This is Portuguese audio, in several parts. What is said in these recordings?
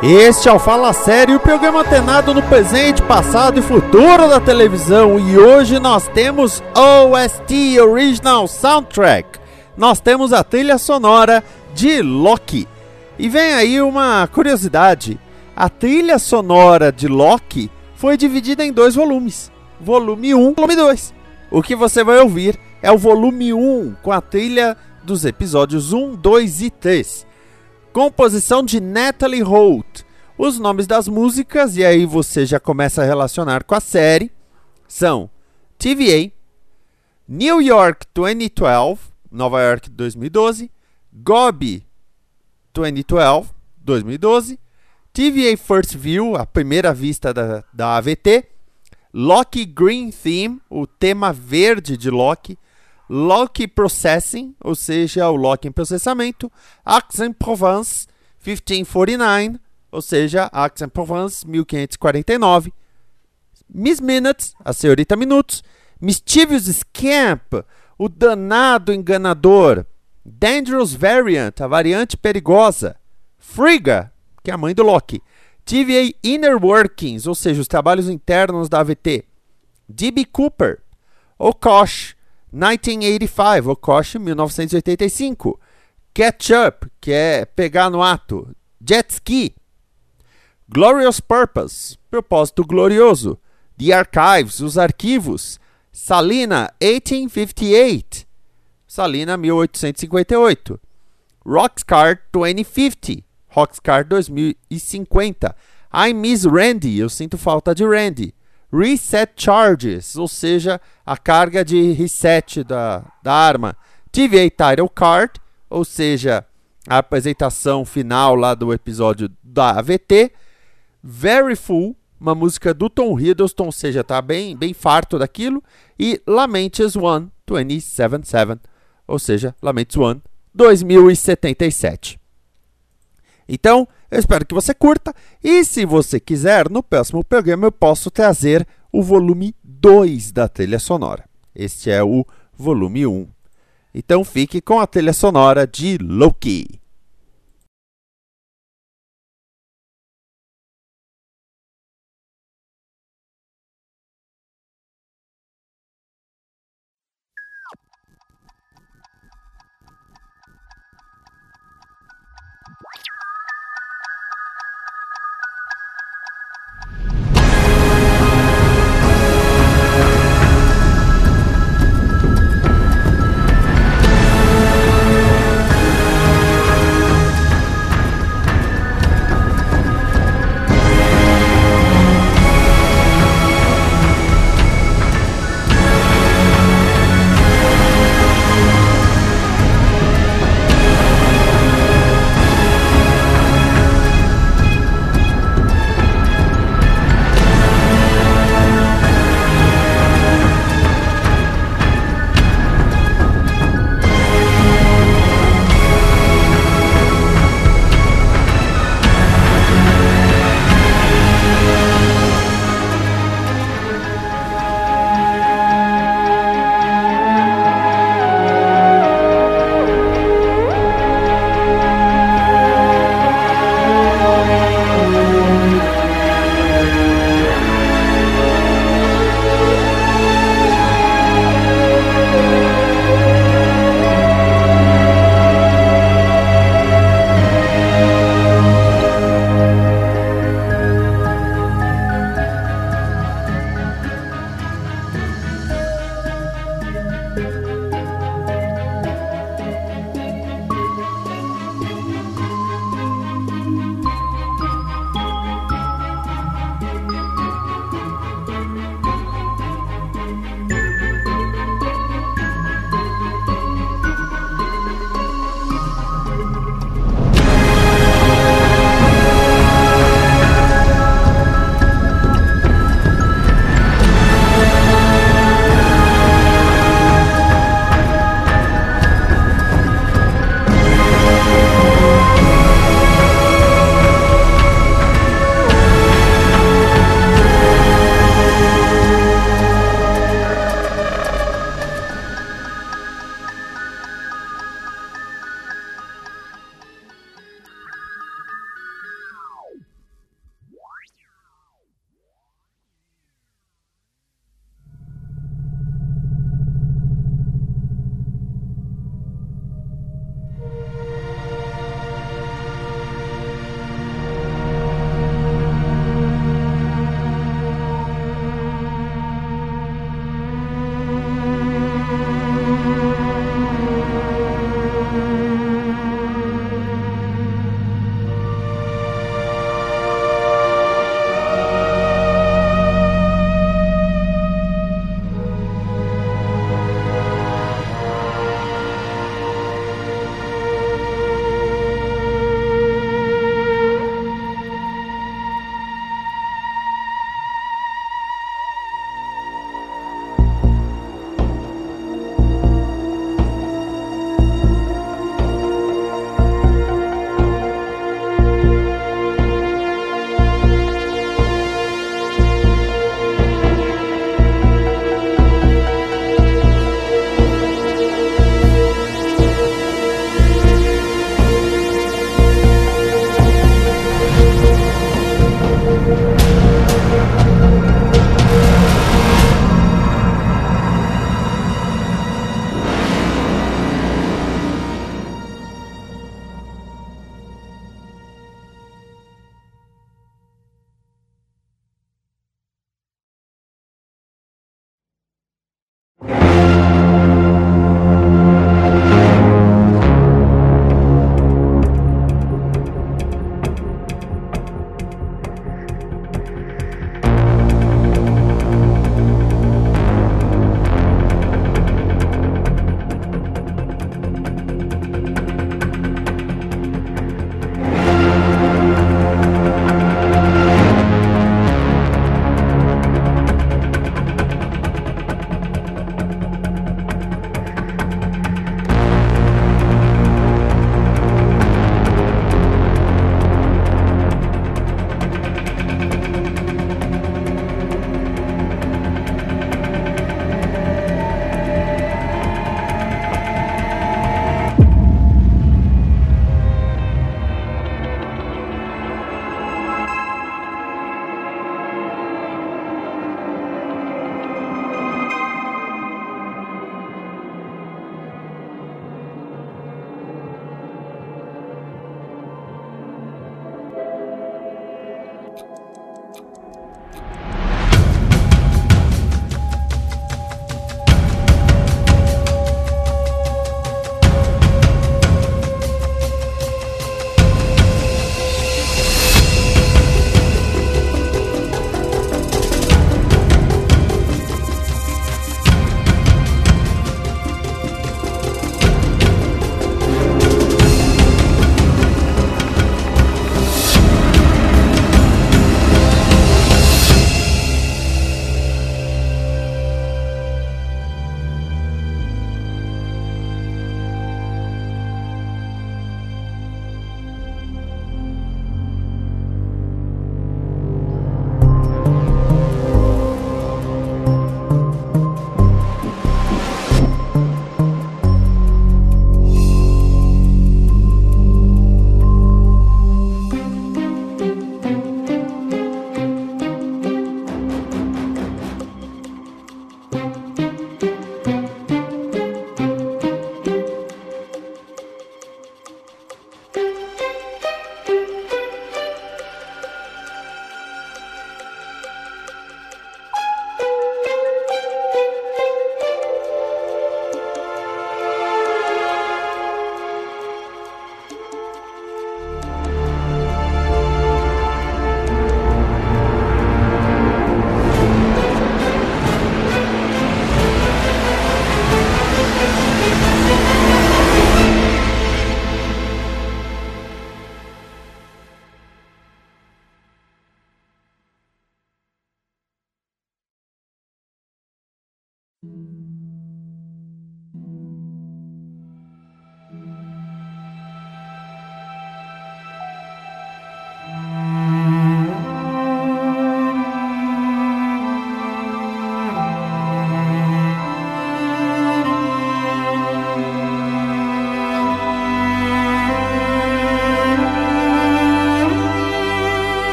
Este é o Fala Sério, o programa antenado no presente, passado e futuro da televisão. E hoje nós temos OST Original Soundtrack. Nós temos a trilha sonora de Loki. E vem aí uma curiosidade: a trilha sonora de Loki foi dividida em dois volumes: volume 1 e volume 2. O que você vai ouvir é o volume 1 com a trilha dos episódios 1, 2 e 3. Composição de Natalie Holt. Os nomes das músicas, e aí você já começa a relacionar com a série, são TVA, New York 2012, Nova York 2012, Gobi 2012, 2012, TVA First View, a primeira vista da, da AVT, Loki Green Theme, o tema verde de Loki, Loki Processing, ou seja, o Loki em processamento, Aix-en-Provence 1549, ou seja, Aix-en-Provence 1549, Miss Minutes, a senhorita Minutos, Mischievous Scamp, o danado enganador, Dangerous Variant, a variante perigosa, Frigga, que é a mãe do Loki, TVA Inner Workings, ou seja, os trabalhos internos da AVT, D.B. Cooper, Okosh, 1985, Okoshi, 1985. Catch Up, que é pegar no ato. Jet Ski. Glorious Purpose, propósito glorioso. The Archives, os arquivos. Salina, 1858. Salina, 1858. Rockscar 2050. Rockscar 2050. I Miss Randy, eu sinto falta de Randy. Reset Charges, ou seja, a carga de reset da, da arma. TVA Title Card, ou seja, a apresentação final lá do episódio da AVT. Very Full, uma música do Tom Hiddleston, ou seja, tá bem, bem farto daquilo. E Lamentes One 277, ou seja, Lamentes One 2077. Então, eu espero que você curta. E se você quiser, no próximo programa eu posso trazer o volume 2 da trilha sonora. Este é o volume 1. Então fique com a trilha sonora de Loki.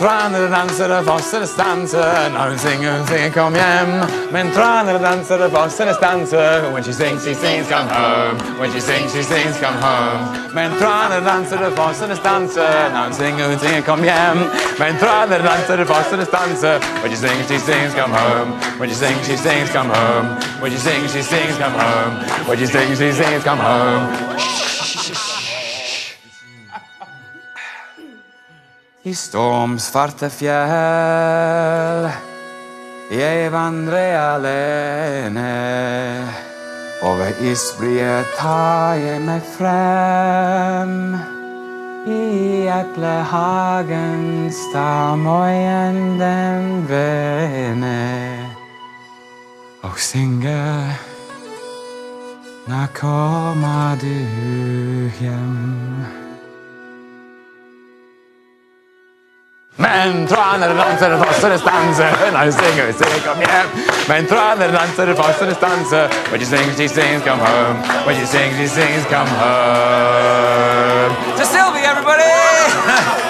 Men tränade, dansade, forsade, stanser sjunger, hon sjunger kom hem Men tränade, dansade, forsade, stanser When she sings, she sings come home When she sings, she sings come home Men tränade, dansade, forsade, stanser sjunger, hon sjunger kom hem Men tränade, dansade, forsade, stanser When she sings, she sings come home When she sings, she sings come home When she sings, she sings come home When she sings, she sings come home I stormsvarte fjell. Jeg vandrer alene. Over isbreer tar jeg meg frem. I eplehagen står moien den vene. Og synger Når kommer du hjem? Men traner, dansere, dansere, stanse. Eh, now singer, sing, come hjem. Men traner, dansere, dansere, stanse. When she sings, she sings, come home. When she sings, she sings, come home. To Sylvie, everybody!